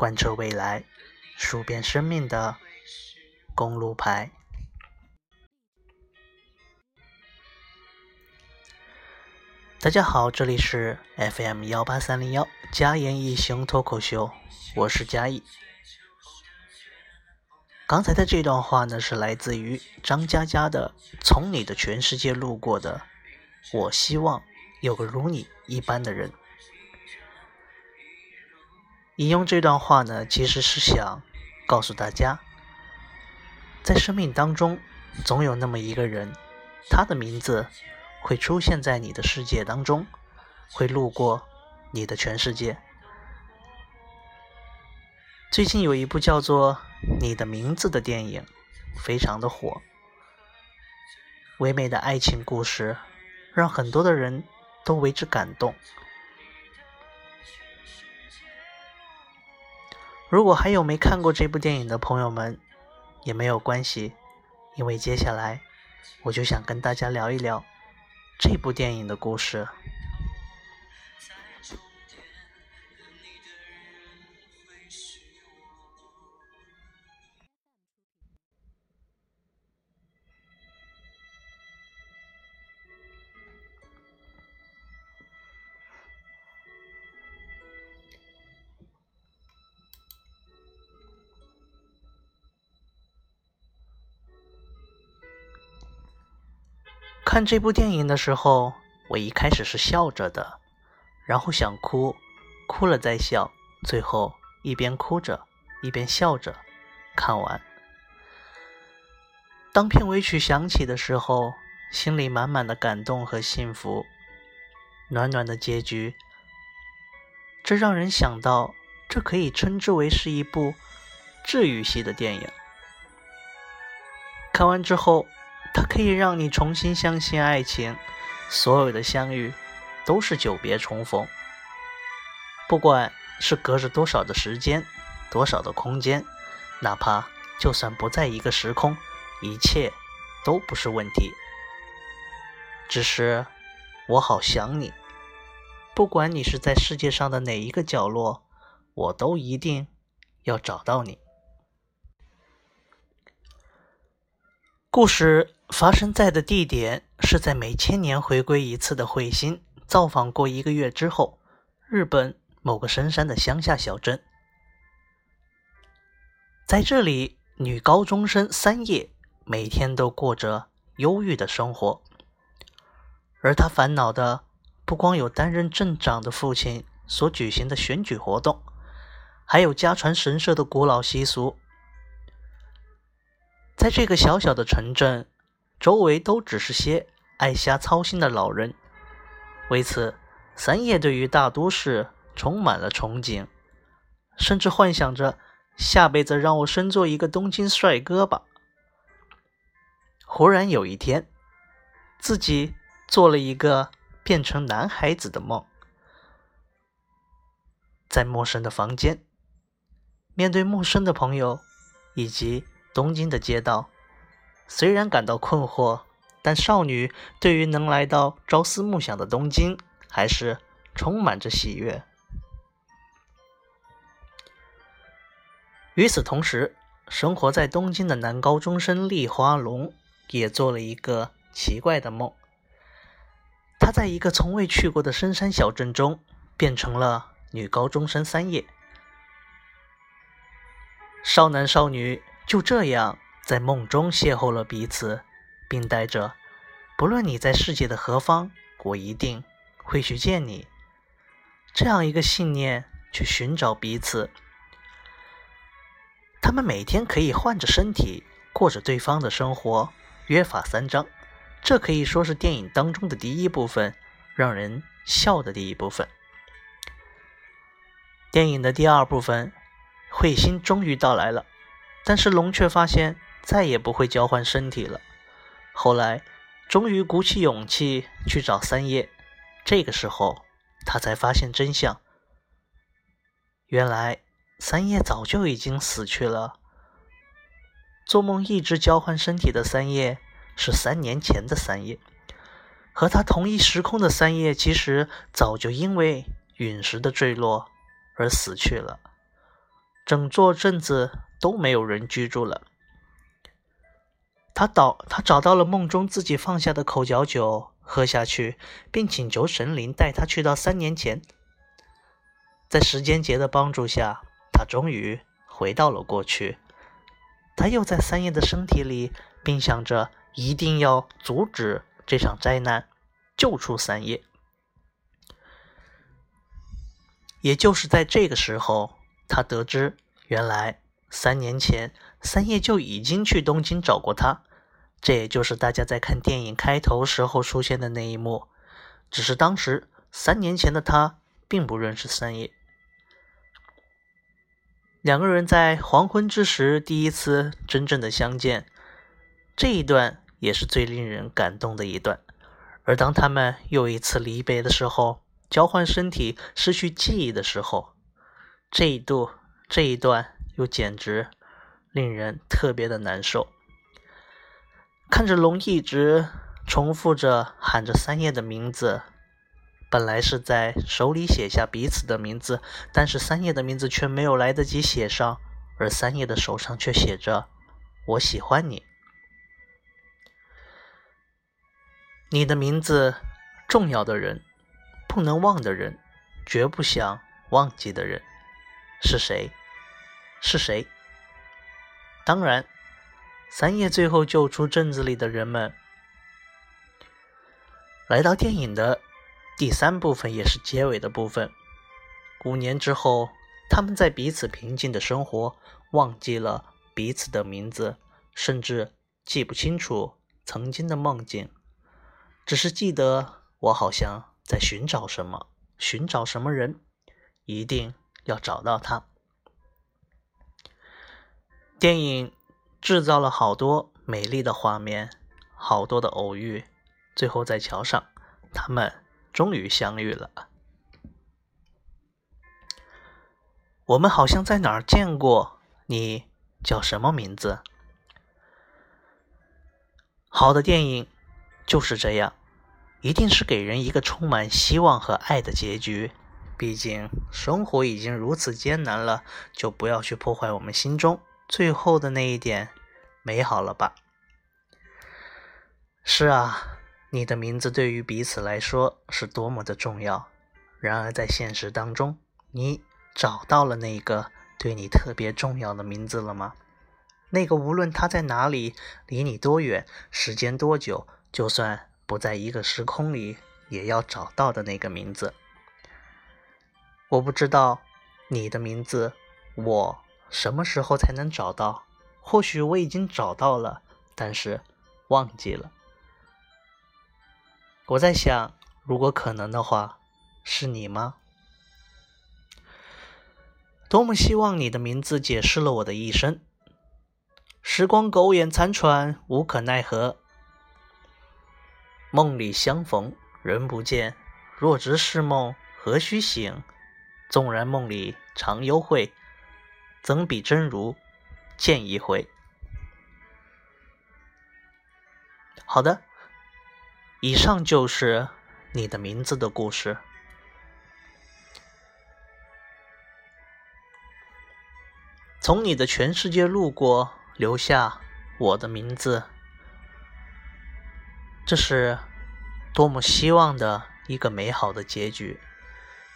贯彻未来，数遍生命的公路牌。大家好，这里是 FM 幺八三零幺嘉言一行脱口秀，我是嘉义。刚才的这段话呢，是来自于张嘉佳的《从你的全世界路过的》，我希望有个如你一般的人。引用这段话呢，其实是想告诉大家，在生命当中，总有那么一个人，他的名字会出现在你的世界当中，会路过你的全世界。最近有一部叫做《你的名字》的电影，非常的火，唯美的爱情故事，让很多的人都为之感动。如果还有没看过这部电影的朋友们，也没有关系，因为接下来我就想跟大家聊一聊这部电影的故事。看这部电影的时候，我一开始是笑着的，然后想哭，哭了再笑，最后一边哭着一边笑着看完。当片尾曲响起的时候，心里满满的感动和幸福，暖暖的结局，这让人想到，这可以称之为是一部治愈系的电影。看完之后。它可以让你重新相信爱情，所有的相遇都是久别重逢。不管是隔着多少的时间，多少的空间，哪怕就算不在一个时空，一切都不是问题。只是我好想你，不管你是在世界上的哪一个角落，我都一定要找到你。故事。发生在的地点是在每千年回归一次的彗星造访过一个月之后，日本某个深山的乡下小镇。在这里，女高中生三叶每天都过着忧郁的生活，而她烦恼的不光有担任镇长的父亲所举行的选举活动，还有家传神社的古老习俗。在这个小小的城镇。周围都只是些爱瞎操心的老人。为此，三叶对于大都市充满了憧憬，甚至幻想着下辈子让我生做一个东京帅哥吧。忽然有一天，自己做了一个变成男孩子的梦，在陌生的房间，面对陌生的朋友以及东京的街道。虽然感到困惑，但少女对于能来到朝思暮想的东京，还是充满着喜悦。与此同时，生活在东京的男高中生立花龙也做了一个奇怪的梦。他在一个从未去过的深山小镇中，变成了女高中生三叶。少男少女就这样。在梦中邂逅了彼此，并带着“不论你在世界的何方，我一定会去见你”这样一个信念去寻找彼此。他们每天可以换着身体过着对方的生活，约法三章。这可以说是电影当中的第一部分，让人笑的第一部分。电影的第二部分，彗星终于到来了，但是龙却发现。再也不会交换身体了。后来，终于鼓起勇气去找三叶。这个时候，他才发现真相。原来，三叶早就已经死去了。做梦一直交换身体的三叶，是三年前的三叶。和他同一时空的三叶，其实早就因为陨石的坠落而死去了。整座镇子都没有人居住了。他找他找到了梦中自己放下的口角酒，喝下去，并请求神灵带他去到三年前。在时间节的帮助下，他终于回到了过去。他又在三叶的身体里，并想着一定要阻止这场灾难，救出三叶。也就是在这个时候，他得知原来三年前三叶就已经去东京找过他。这也就是大家在看电影开头时候出现的那一幕，只是当时三年前的他并不认识三叶。两个人在黄昏之时第一次真正的相见，这一段也是最令人感动的一段。而当他们又一次离别的时候，交换身体、失去记忆的时候，这一度这一段又简直令人特别的难受。看着龙一直重复着喊着三叶的名字，本来是在手里写下彼此的名字，但是三叶的名字却没有来得及写上，而三叶的手上却写着“我喜欢你”。你的名字，重要的人，不能忘的人，绝不想忘记的人，是谁？是谁？当然。三叶最后救出镇子里的人们，来到电影的第三部分，也是结尾的部分。五年之后，他们在彼此平静的生活，忘记了彼此的名字，甚至记不清楚曾经的梦境，只是记得我好像在寻找什么，寻找什么人，一定要找到他。电影。制造了好多美丽的画面，好多的偶遇，最后在桥上，他们终于相遇了。我们好像在哪儿见过，你叫什么名字？好的电影就是这样，一定是给人一个充满希望和爱的结局。毕竟生活已经如此艰难了，就不要去破坏我们心中。最后的那一点美好了吧？是啊，你的名字对于彼此来说是多么的重要。然而在现实当中，你找到了那个对你特别重要的名字了吗？那个无论他在哪里，离你多远，时间多久，就算不在一个时空里，也要找到的那个名字。我不知道你的名字，我。什么时候才能找到？或许我已经找到了，但是忘记了。我在想，如果可能的话，是你吗？多么希望你的名字解释了我的一生。时光苟延残喘，无可奈何。梦里相逢人不见，若知是梦，何须醒？纵然梦里常幽会，怎比真如见一回？好的，以上就是你的名字的故事。从你的全世界路过，留下我的名字，这是多么希望的一个美好的结局，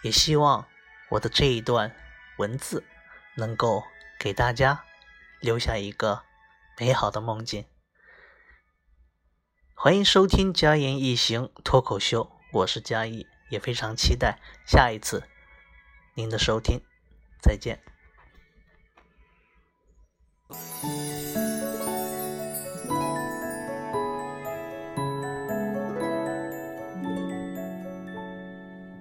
也希望我的这一段文字能够给大家留下一个美好的梦境。欢迎收听佳言一行脱口秀，我是佳艺，也非常期待下一次您的收听。再见。